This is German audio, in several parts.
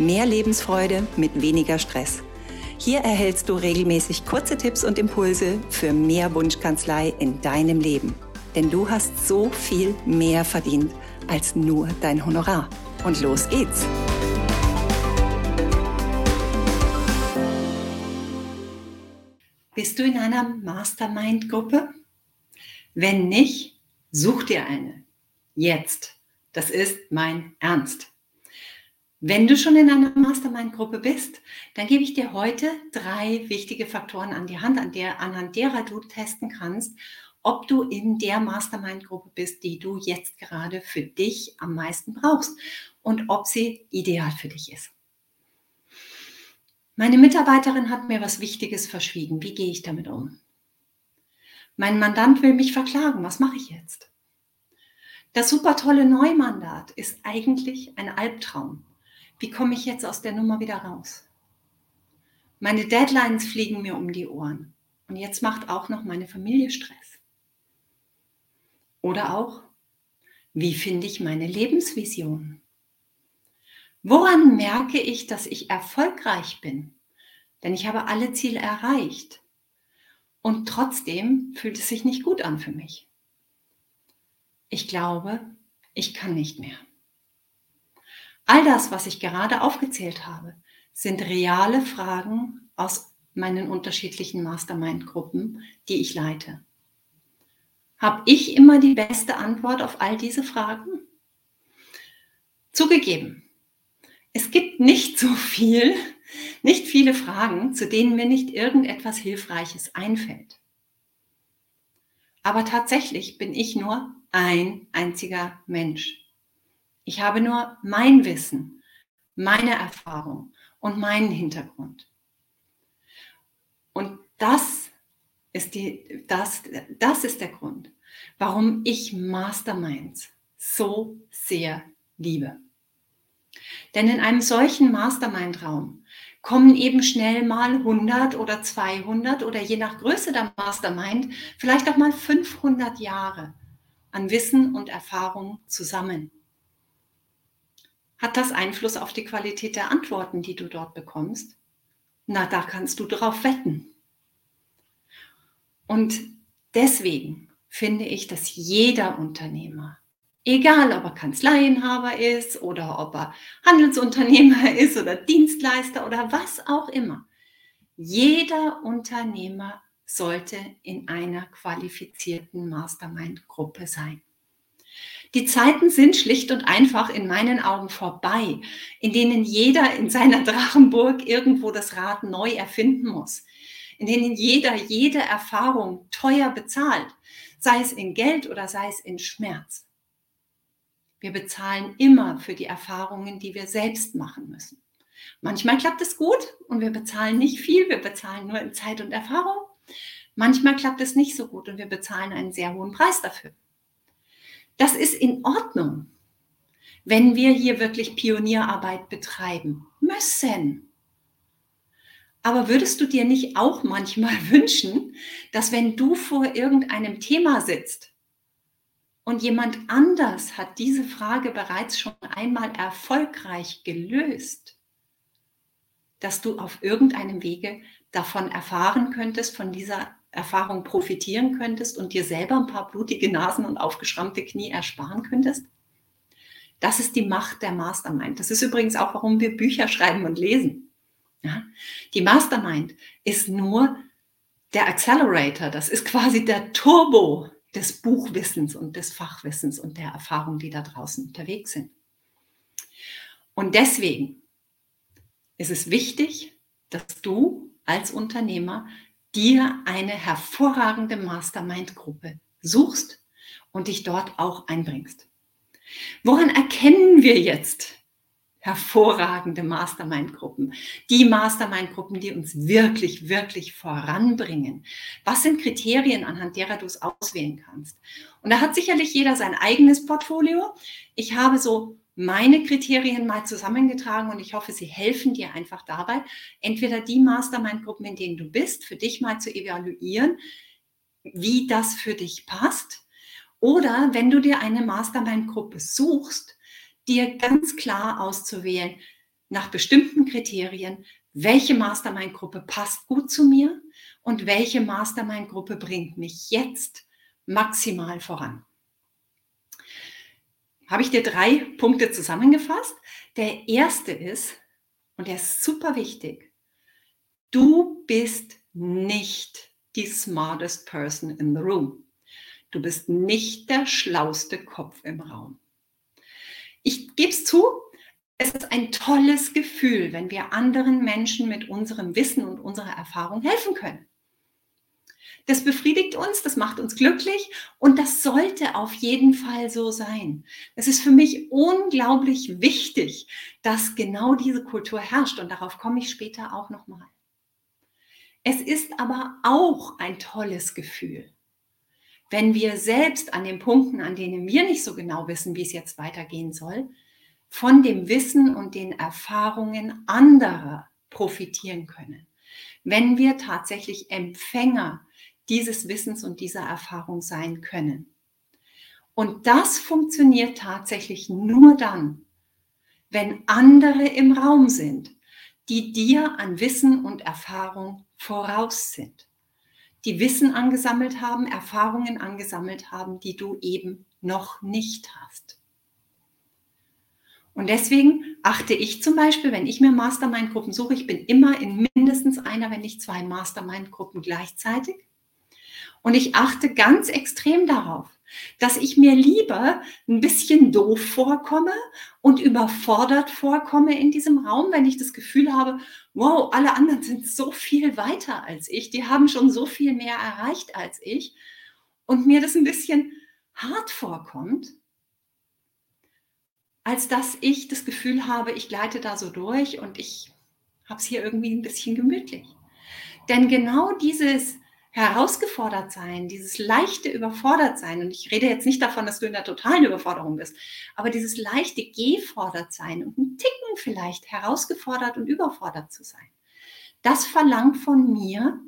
Mehr Lebensfreude mit weniger Stress. Hier erhältst du regelmäßig kurze Tipps und Impulse für mehr Wunschkanzlei in deinem Leben. Denn du hast so viel mehr verdient als nur dein Honorar. Und los geht's! Bist du in einer Mastermind-Gruppe? Wenn nicht, such dir eine. Jetzt. Das ist mein Ernst. Wenn du schon in einer Mastermind-Gruppe bist, dann gebe ich dir heute drei wichtige Faktoren an die Hand, an der, anhand derer du testen kannst, ob du in der Mastermind-Gruppe bist, die du jetzt gerade für dich am meisten brauchst und ob sie ideal für dich ist. Meine Mitarbeiterin hat mir was Wichtiges verschwiegen. Wie gehe ich damit um? Mein Mandant will mich verklagen. Was mache ich jetzt? Das super tolle Neumandat ist eigentlich ein Albtraum. Wie komme ich jetzt aus der Nummer wieder raus? Meine Deadlines fliegen mir um die Ohren. Und jetzt macht auch noch meine Familie Stress. Oder auch, wie finde ich meine Lebensvision? Woran merke ich, dass ich erfolgreich bin? Denn ich habe alle Ziele erreicht. Und trotzdem fühlt es sich nicht gut an für mich. Ich glaube, ich kann nicht mehr. All das, was ich gerade aufgezählt habe, sind reale Fragen aus meinen unterschiedlichen Mastermind-Gruppen, die ich leite. Habe ich immer die beste Antwort auf all diese Fragen? Zugegeben, es gibt nicht so viel, nicht viele Fragen, zu denen mir nicht irgendetwas Hilfreiches einfällt. Aber tatsächlich bin ich nur ein einziger Mensch. Ich habe nur mein Wissen, meine Erfahrung und meinen Hintergrund. Und das ist, die, das, das ist der Grund, warum ich Masterminds so sehr liebe. Denn in einem solchen Mastermind-Raum kommen eben schnell mal 100 oder 200 oder je nach Größe der Mastermind vielleicht auch mal 500 Jahre an Wissen und Erfahrung zusammen. Hat das Einfluss auf die Qualität der Antworten, die du dort bekommst? Na, da kannst du drauf wetten. Und deswegen finde ich, dass jeder Unternehmer, egal ob er Kanzleienhaber ist oder ob er Handelsunternehmer ist oder Dienstleister oder was auch immer, jeder Unternehmer sollte in einer qualifizierten Mastermind-Gruppe sein. Die Zeiten sind schlicht und einfach in meinen Augen vorbei, in denen jeder in seiner Drachenburg irgendwo das Rad neu erfinden muss, in denen jeder jede Erfahrung teuer bezahlt, sei es in Geld oder sei es in Schmerz. Wir bezahlen immer für die Erfahrungen, die wir selbst machen müssen. Manchmal klappt es gut und wir bezahlen nicht viel, wir bezahlen nur in Zeit und Erfahrung. Manchmal klappt es nicht so gut und wir bezahlen einen sehr hohen Preis dafür. Das ist in Ordnung, wenn wir hier wirklich Pionierarbeit betreiben müssen. Aber würdest du dir nicht auch manchmal wünschen, dass wenn du vor irgendeinem Thema sitzt und jemand anders hat diese Frage bereits schon einmal erfolgreich gelöst, dass du auf irgendeinem Wege davon erfahren könntest, von dieser Erfahrung profitieren könntest und dir selber ein paar blutige Nasen und aufgeschrammte Knie ersparen könntest? Das ist die Macht der Mastermind. Das ist übrigens auch, warum wir Bücher schreiben und lesen. Ja? Die Mastermind ist nur der Accelerator, das ist quasi der Turbo des Buchwissens und des Fachwissens und der Erfahrung, die da draußen unterwegs sind. Und deswegen ist es wichtig, dass du als Unternehmer dir eine hervorragende Mastermind-Gruppe suchst und dich dort auch einbringst. Woran erkennen wir jetzt, hervorragende Mastermind-Gruppen. Die Mastermind-Gruppen, die uns wirklich, wirklich voranbringen. Was sind Kriterien, anhand derer du es auswählen kannst? Und da hat sicherlich jeder sein eigenes Portfolio. Ich habe so meine Kriterien mal zusammengetragen und ich hoffe, sie helfen dir einfach dabei, entweder die Mastermind-Gruppen, in denen du bist, für dich mal zu evaluieren, wie das für dich passt. Oder wenn du dir eine Mastermind-Gruppe suchst, dir ganz klar auszuwählen, nach bestimmten Kriterien, welche Mastermind-Gruppe passt gut zu mir und welche Mastermind-Gruppe bringt mich jetzt maximal voran. Habe ich dir drei Punkte zusammengefasst. Der erste ist, und der ist super wichtig, du bist nicht die smartest person in the room. Du bist nicht der schlauste Kopf im Raum. Ich gebe es zu, es ist ein tolles Gefühl, wenn wir anderen Menschen mit unserem Wissen und unserer Erfahrung helfen können. Das befriedigt uns, das macht uns glücklich und das sollte auf jeden Fall so sein. Es ist für mich unglaublich wichtig, dass genau diese Kultur herrscht und darauf komme ich später auch nochmal. Es ist aber auch ein tolles Gefühl, wenn wir selbst an den Punkten, an denen wir nicht so genau wissen, wie es jetzt weitergehen soll, von dem Wissen und den Erfahrungen anderer profitieren können. Wenn wir tatsächlich Empfänger dieses Wissens und dieser Erfahrung sein können. Und das funktioniert tatsächlich nur dann, wenn andere im Raum sind, die dir an Wissen und Erfahrung voraus sind die Wissen angesammelt haben, Erfahrungen angesammelt haben, die du eben noch nicht hast. Und deswegen achte ich zum Beispiel, wenn ich mir Mastermind-Gruppen suche, ich bin immer in mindestens einer, wenn nicht zwei Mastermind-Gruppen gleichzeitig. Und ich achte ganz extrem darauf, dass ich mir lieber ein bisschen doof vorkomme und überfordert vorkomme in diesem Raum, wenn ich das Gefühl habe, wow, alle anderen sind so viel weiter als ich, die haben schon so viel mehr erreicht als ich und mir das ein bisschen hart vorkommt, als dass ich das Gefühl habe, ich gleite da so durch und ich habe es hier irgendwie ein bisschen gemütlich. Denn genau dieses herausgefordert sein, dieses leichte überfordert sein, und ich rede jetzt nicht davon, dass du in der totalen Überforderung bist, aber dieses leichte gefordert sein und ein Ticken vielleicht herausgefordert und überfordert zu sein, das verlangt von mir,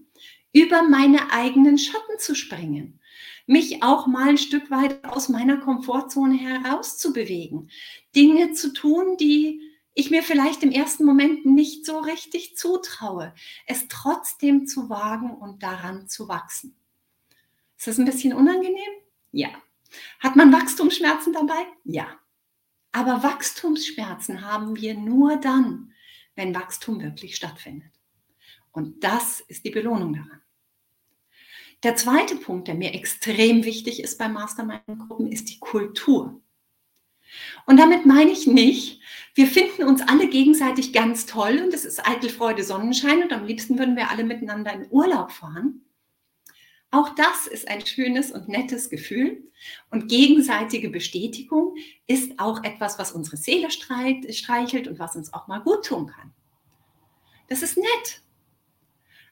über meine eigenen Schatten zu springen, mich auch mal ein Stück weit aus meiner Komfortzone herauszubewegen, Dinge zu tun, die ich mir vielleicht im ersten Moment nicht so richtig zutraue, es trotzdem zu wagen und daran zu wachsen. Ist das ein bisschen unangenehm? Ja. Hat man Wachstumsschmerzen dabei? Ja. Aber Wachstumsschmerzen haben wir nur dann, wenn Wachstum wirklich stattfindet. Und das ist die Belohnung daran. Der zweite Punkt, der mir extrem wichtig ist bei Mastermind-Gruppen, ist die Kultur. Und damit meine ich nicht, wir finden uns alle gegenseitig ganz toll und es ist eitel Freude, Sonnenschein und am liebsten würden wir alle miteinander in Urlaub fahren. Auch das ist ein schönes und nettes Gefühl und gegenseitige Bestätigung ist auch etwas, was unsere Seele streichelt und was uns auch mal gut tun kann. Das ist nett.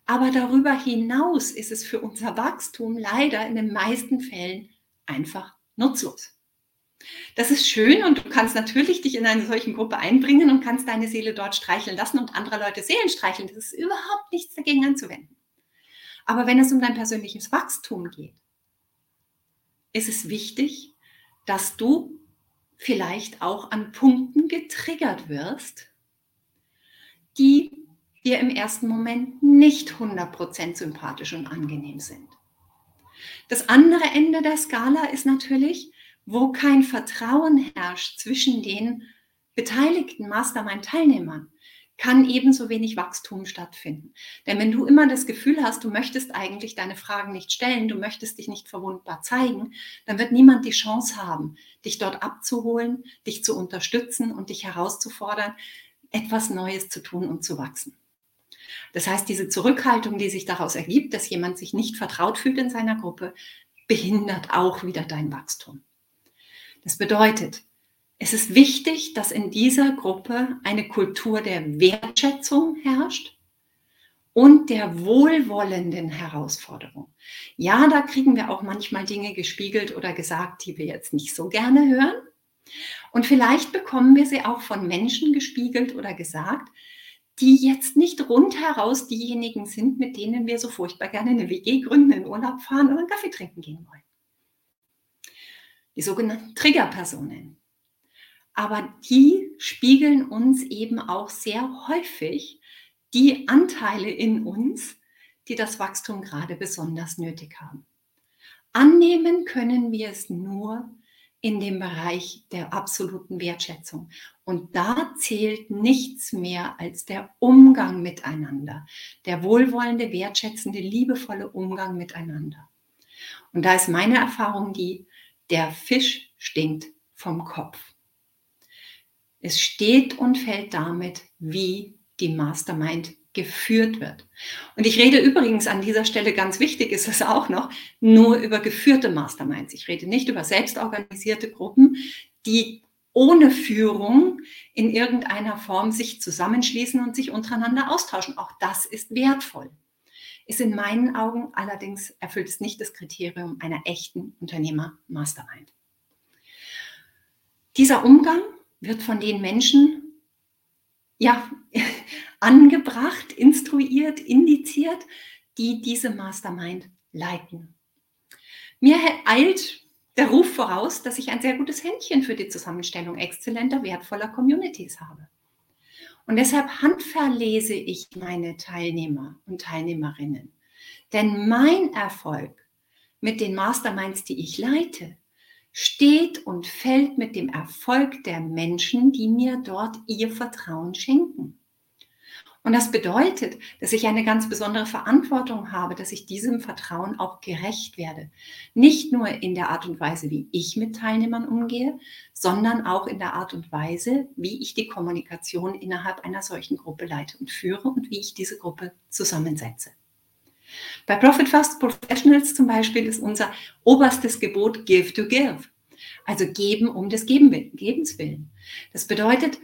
Aber darüber hinaus ist es für unser Wachstum leider in den meisten Fällen einfach nutzlos. Das ist schön und du kannst natürlich dich in eine solche Gruppe einbringen und kannst deine Seele dort streicheln lassen und andere Leute Seelen streicheln. Das ist überhaupt nichts dagegen anzuwenden. Aber wenn es um dein persönliches Wachstum geht, ist es wichtig, dass du vielleicht auch an Punkten getriggert wirst, die dir im ersten Moment nicht 100% sympathisch und angenehm sind. Das andere Ende der Skala ist natürlich, wo kein Vertrauen herrscht zwischen den beteiligten Mastermind-Teilnehmern, kann ebenso wenig Wachstum stattfinden. Denn wenn du immer das Gefühl hast, du möchtest eigentlich deine Fragen nicht stellen, du möchtest dich nicht verwundbar zeigen, dann wird niemand die Chance haben, dich dort abzuholen, dich zu unterstützen und dich herauszufordern, etwas Neues zu tun und zu wachsen. Das heißt, diese Zurückhaltung, die sich daraus ergibt, dass jemand sich nicht vertraut fühlt in seiner Gruppe, behindert auch wieder dein Wachstum. Das bedeutet, Es ist wichtig, dass in dieser Gruppe eine Kultur der Wertschätzung herrscht und der wohlwollenden Herausforderung. Ja, da kriegen wir auch manchmal Dinge gespiegelt oder gesagt, die wir jetzt nicht so gerne hören. Und vielleicht bekommen wir sie auch von Menschen gespiegelt oder gesagt, die jetzt nicht rundheraus diejenigen sind, mit denen wir so furchtbar gerne eine WG gründen, in Urlaub fahren oder einen Kaffee trinken gehen wollen. Die sogenannten Triggerpersonen. Aber die spiegeln uns eben auch sehr häufig die Anteile in uns, die das Wachstum gerade besonders nötig haben. Annehmen können wir es nur in dem Bereich der absoluten Wertschätzung. Und da zählt nichts mehr als der Umgang miteinander, der wohlwollende, wertschätzende, liebevolle Umgang miteinander. Und da ist meine Erfahrung die, der Fisch stinkt vom Kopf. Es steht und fällt damit, wie die Mastermind geführt wird. Und ich rede übrigens an dieser Stelle, ganz wichtig ist es auch noch, nur über geführte Masterminds. Ich rede nicht über selbstorganisierte Gruppen, die ohne Führung in irgendeiner Form sich zusammenschließen und sich untereinander austauschen. Auch das ist wertvoll. Ist in meinen Augen allerdings erfüllt es nicht das Kriterium einer echten Unternehmer-Mastermind. Dieser Umgang wird von den Menschen ja angebracht, instruiert, indiziert, die diese Mastermind leiten. Mir eilt der Ruf voraus, dass ich ein sehr gutes Händchen für die Zusammenstellung exzellenter, wertvoller Communities habe. Und deshalb handverlese ich meine Teilnehmer und Teilnehmerinnen. Denn mein Erfolg mit den Masterminds, die ich leite, steht und fällt mit dem Erfolg der Menschen, die mir dort ihr Vertrauen schenken. Und das bedeutet, dass ich eine ganz besondere Verantwortung habe, dass ich diesem Vertrauen auch gerecht werde. Nicht nur in der Art und Weise, wie ich mit Teilnehmern umgehe, sondern auch in der Art und Weise, wie ich die Kommunikation innerhalb einer solchen Gruppe leite und führe und wie ich diese Gruppe zusammensetze. Bei Profit First Professionals zum Beispiel ist unser oberstes Gebot Give to Give. Also geben um des Gebens willen. Das bedeutet,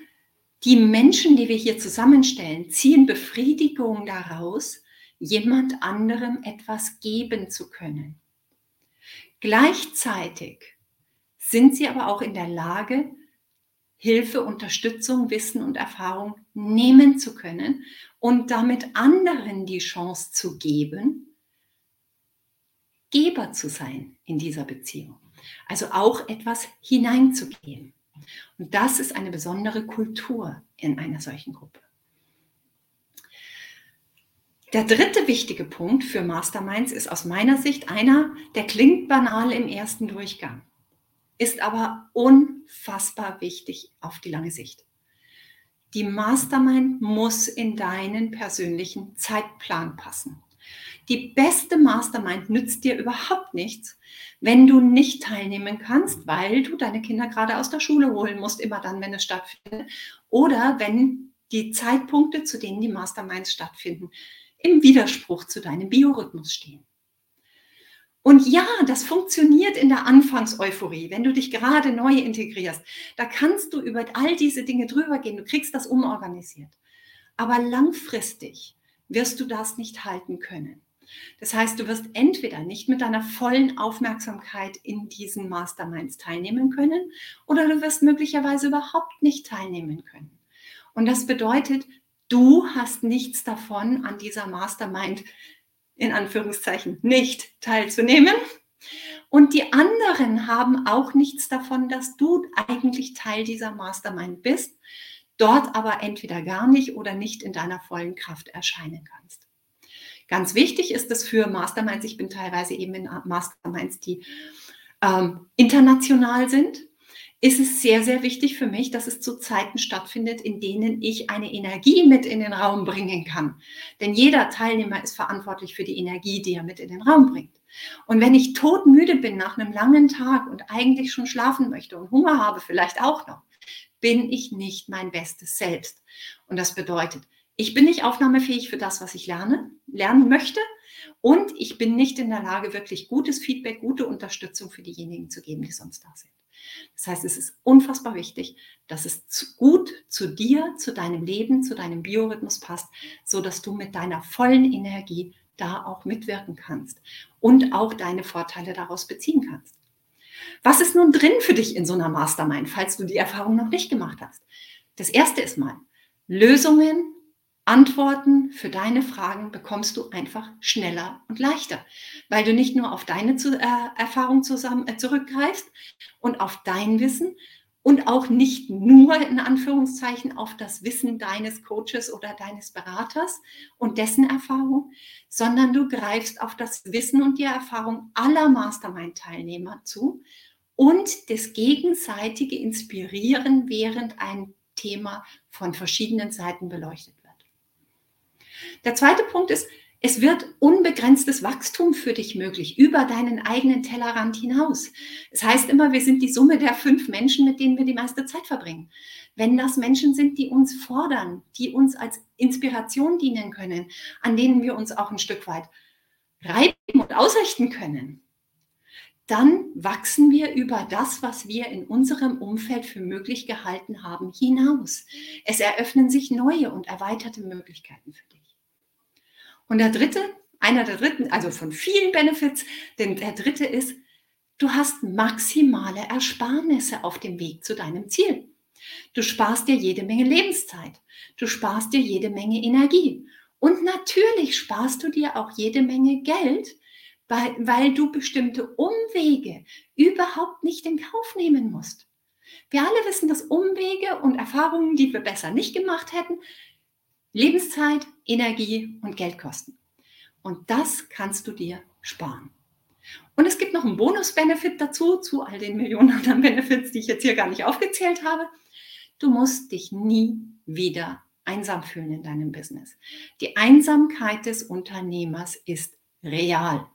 die Menschen, die wir hier zusammenstellen, ziehen Befriedigung daraus, jemand anderem etwas geben zu können. Gleichzeitig sind sie aber auch in der Lage, Hilfe, Unterstützung, Wissen und Erfahrung nehmen zu können und damit anderen die Chance zu geben, Geber zu sein in dieser Beziehung. Also auch etwas hineinzugeben. Und das ist eine besondere Kultur in einer solchen Gruppe. Der dritte wichtige Punkt für Masterminds ist aus meiner Sicht einer, der klingt banal im ersten Durchgang, ist aber unfassbar wichtig auf die lange Sicht. Die Mastermind muss in deinen persönlichen Zeitplan passen. Die beste Mastermind nützt dir überhaupt nichts, wenn du nicht teilnehmen kannst, weil du deine Kinder gerade aus der Schule holen musst, immer dann, wenn es stattfindet, oder wenn die Zeitpunkte, zu denen die Masterminds stattfinden, im Widerspruch zu deinem Biorhythmus stehen. Und ja, das funktioniert in der Anfangseuphorie, wenn du dich gerade neu integrierst. Da kannst du über all diese Dinge drüber gehen, du kriegst das umorganisiert. Aber langfristig wirst du das nicht halten können. Das heißt, du wirst entweder nicht mit deiner vollen Aufmerksamkeit in diesen Masterminds teilnehmen können oder du wirst möglicherweise überhaupt nicht teilnehmen können. Und das bedeutet, du hast nichts davon, an dieser Mastermind in Anführungszeichen nicht teilzunehmen. Und die anderen haben auch nichts davon, dass du eigentlich Teil dieser Mastermind bist, dort aber entweder gar nicht oder nicht in deiner vollen Kraft erscheinen kannst. Ganz wichtig ist es für Masterminds, ich bin teilweise eben in Masterminds, die ähm, international sind, ist es sehr, sehr wichtig für mich, dass es zu Zeiten stattfindet, in denen ich eine Energie mit in den Raum bringen kann. Denn jeder Teilnehmer ist verantwortlich für die Energie, die er mit in den Raum bringt. Und wenn ich todmüde bin nach einem langen Tag und eigentlich schon schlafen möchte und Hunger habe vielleicht auch noch, bin ich nicht mein bestes Selbst. Und das bedeutet, ich bin nicht aufnahmefähig für das, was ich lerne, lernen möchte. Und ich bin nicht in der Lage, wirklich gutes Feedback, gute Unterstützung für diejenigen zu geben, die sonst da sind. Das heißt, es ist unfassbar wichtig, dass es gut zu dir, zu deinem Leben, zu deinem Biorhythmus passt, so dass du mit deiner vollen Energie da auch mitwirken kannst und auch deine Vorteile daraus beziehen kannst. Was ist nun drin für dich in so einer Mastermind, falls du die Erfahrung noch nicht gemacht hast? Das erste ist mal, Lösungen, Antworten für deine Fragen bekommst du einfach schneller und leichter, weil du nicht nur auf deine zu, äh, Erfahrung zusammen, äh, zurückgreifst und auf dein Wissen und auch nicht nur in Anführungszeichen auf das Wissen deines Coaches oder deines Beraters und dessen Erfahrung, sondern du greifst auf das Wissen und die Erfahrung aller Mastermind-Teilnehmer zu und das gegenseitige Inspirieren, während ein Thema von verschiedenen Seiten beleuchtet. Der zweite Punkt ist, es wird unbegrenztes Wachstum für dich möglich, über deinen eigenen Tellerrand hinaus. Es das heißt immer, wir sind die Summe der fünf Menschen, mit denen wir die meiste Zeit verbringen. Wenn das Menschen sind, die uns fordern, die uns als Inspiration dienen können, an denen wir uns auch ein Stück weit reiben und ausrichten können, dann wachsen wir über das, was wir in unserem Umfeld für möglich gehalten haben, hinaus. Es eröffnen sich neue und erweiterte Möglichkeiten für dich. Und der dritte, einer der dritten, also von vielen Benefits, denn der dritte ist, du hast maximale Ersparnisse auf dem Weg zu deinem Ziel. Du sparst dir jede Menge Lebenszeit. Du sparst dir jede Menge Energie. Und natürlich sparst du dir auch jede Menge Geld, weil, du bestimmte Umwege überhaupt nicht in Kauf nehmen musst. Wir alle wissen, dass Umwege und Erfahrungen, die wir besser nicht gemacht hätten, Lebenszeit, Energie und Geld kosten. Und das kannst du dir sparen. Und es gibt noch einen Bonus-Benefit dazu, zu all den Millionen anderen Benefits, die ich jetzt hier gar nicht aufgezählt habe. Du musst dich nie wieder einsam fühlen in deinem Business. Die Einsamkeit des Unternehmers ist real.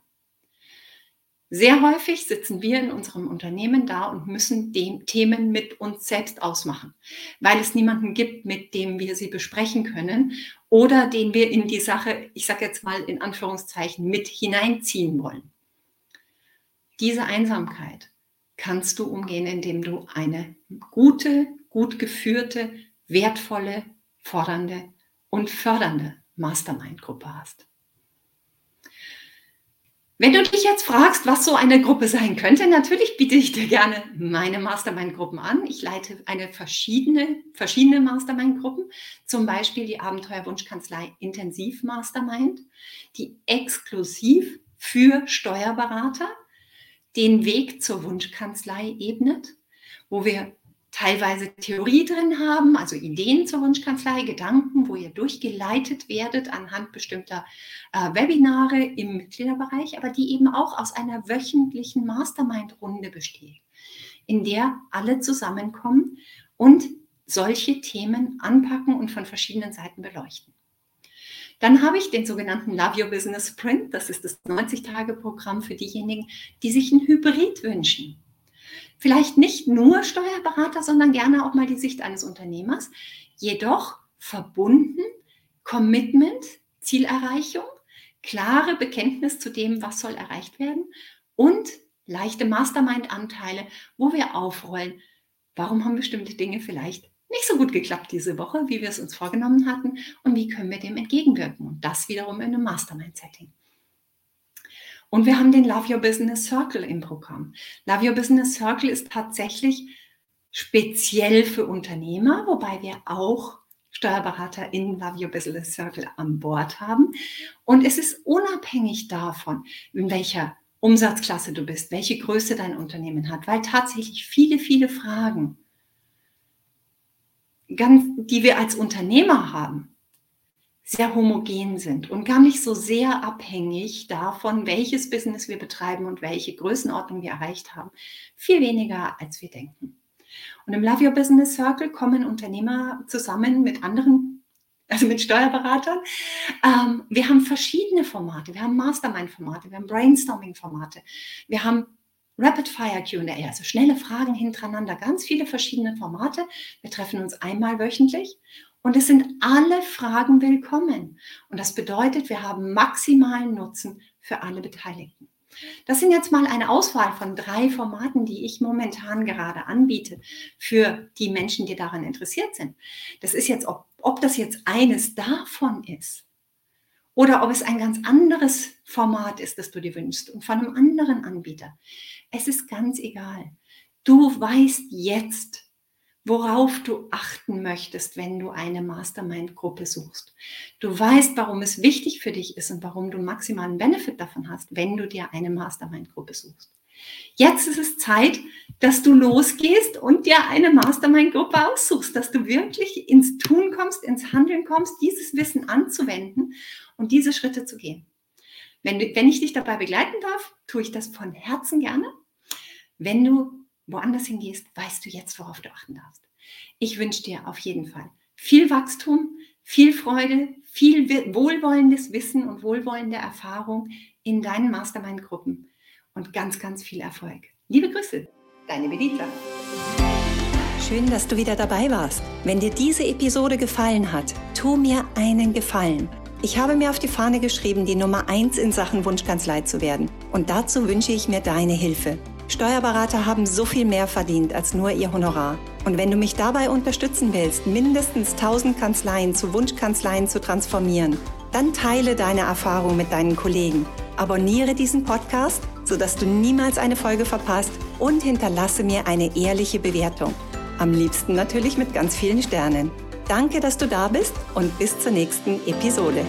Sehr häufig sitzen wir in unserem Unternehmen da und müssen die Themen mit uns selbst ausmachen, weil es niemanden gibt, mit dem wir sie besprechen können oder den wir in die Sache, ich sage jetzt mal in Anführungszeichen, mit hineinziehen wollen. Diese Einsamkeit kannst du umgehen, indem du eine gute, gut geführte, wertvolle, fordernde und fördernde Mastermind-Gruppe hast. Wenn du dich jetzt fragst, was so eine Gruppe sein könnte, natürlich biete ich dir gerne meine Mastermind-Gruppen an. Ich leite eine verschiedene, verschiedene Mastermind-Gruppen, zum Beispiel die Abenteuerwunschkanzlei Intensiv Mastermind, die exklusiv für Steuerberater den Weg zur Wunschkanzlei ebnet, wo wir teilweise Theorie drin haben, also Ideen zur Wunschkanzlei, Gedanken, wo ihr durchgeleitet werdet anhand bestimmter äh, Webinare im Mitgliederbereich, aber die eben auch aus einer wöchentlichen Mastermind-Runde besteht, in der alle zusammenkommen und solche Themen anpacken und von verschiedenen Seiten beleuchten. Dann habe ich den sogenannten Love Your Business Sprint. Das ist das 90-Tage-Programm für diejenigen, die sich ein Hybrid wünschen. Vielleicht nicht nur Steuerberater, sondern gerne auch mal die Sicht eines Unternehmers. Jedoch verbunden, Commitment, Zielerreichung, klare Bekenntnis zu dem, was soll erreicht werden und leichte Mastermind-Anteile, wo wir aufrollen, warum haben bestimmte Dinge vielleicht nicht so gut geklappt diese Woche, wie wir es uns vorgenommen hatten und wie können wir dem entgegenwirken. Und das wiederum in einem Mastermind-Setting. Und wir haben den Love Your Business Circle im Programm. Love Your Business Circle ist tatsächlich speziell für Unternehmer, wobei wir auch Steuerberater in Love Your Business Circle an Bord haben. Und es ist unabhängig davon, in welcher Umsatzklasse du bist, welche Größe dein Unternehmen hat, weil tatsächlich viele, viele Fragen, ganz, die wir als Unternehmer haben, sehr homogen sind und gar nicht so sehr abhängig davon, welches Business wir betreiben und welche Größenordnung wir erreicht haben. Viel weniger, als wir denken. Und im Love Your Business Circle kommen Unternehmer zusammen mit anderen, also mit Steuerberatern. Ähm, wir haben verschiedene Formate. Wir haben Mastermind-Formate, wir haben Brainstorming-Formate, wir haben Rapid Fire QA, also schnelle Fragen hintereinander, ganz viele verschiedene Formate. Wir treffen uns einmal wöchentlich Und es sind alle Fragen willkommen. Und das bedeutet, wir haben maximalen Nutzen für alle Beteiligten. Das sind jetzt mal eine Auswahl von drei Formaten, die ich momentan gerade anbiete für die Menschen, die daran interessiert sind. Das ist jetzt, ob, ob das jetzt eines davon ist oder ob es ein ganz anderes Format ist, das du dir wünschst und von einem anderen Anbieter. Es ist ganz egal. Du weißt jetzt, worauf du achten möchtest, wenn du eine Mastermind-Gruppe suchst. Du weißt, warum es wichtig für dich ist und warum du maximalen Benefit davon hast, wenn du dir eine Mastermind-Gruppe suchst. Jetzt ist es Zeit, dass du losgehst und dir eine Mastermind-Gruppe aussuchst, dass du wirklich ins Tun kommst, ins Handeln kommst, dieses Wissen anzuwenden und diese Schritte zu gehen. Wenn, wenn ich dich dabei begleiten darf, tue ich das von Herzen gerne. Wenn du woanders hingehst, weißt du jetzt, worauf du achten darfst. Ich wünsche dir auf jeden Fall viel Wachstum, viel Freude, viel wohlwollendes Wissen und wohlwollende Erfahrung in deinen Mastermind-Gruppen und ganz, ganz viel Erfolg. Liebe Grüße, deine Benita. Schön, dass du wieder dabei warst. Wenn dir diese Episode gefallen hat, tu mir einen Gefallen. Ich habe mir auf die Fahne geschrieben, die Nummer 1 in Sachen Wunschkanzlei zu werden. Und dazu wünsche ich mir deine Hilfe. Steuerberater haben so viel mehr verdient als nur ihr Honorar. Und wenn du mich dabei unterstützen willst, mindestens 1000 Kanzleien zu Wunschkanzleien zu transformieren, dann teile deine Erfahrung mit deinen Kollegen. Abonniere diesen Podcast, sodass du niemals eine Folge verpasst und hinterlasse mir eine ehrliche Bewertung. Am liebsten natürlich mit ganz vielen Sternen. Danke, dass du da bist und bis zur nächsten Episode.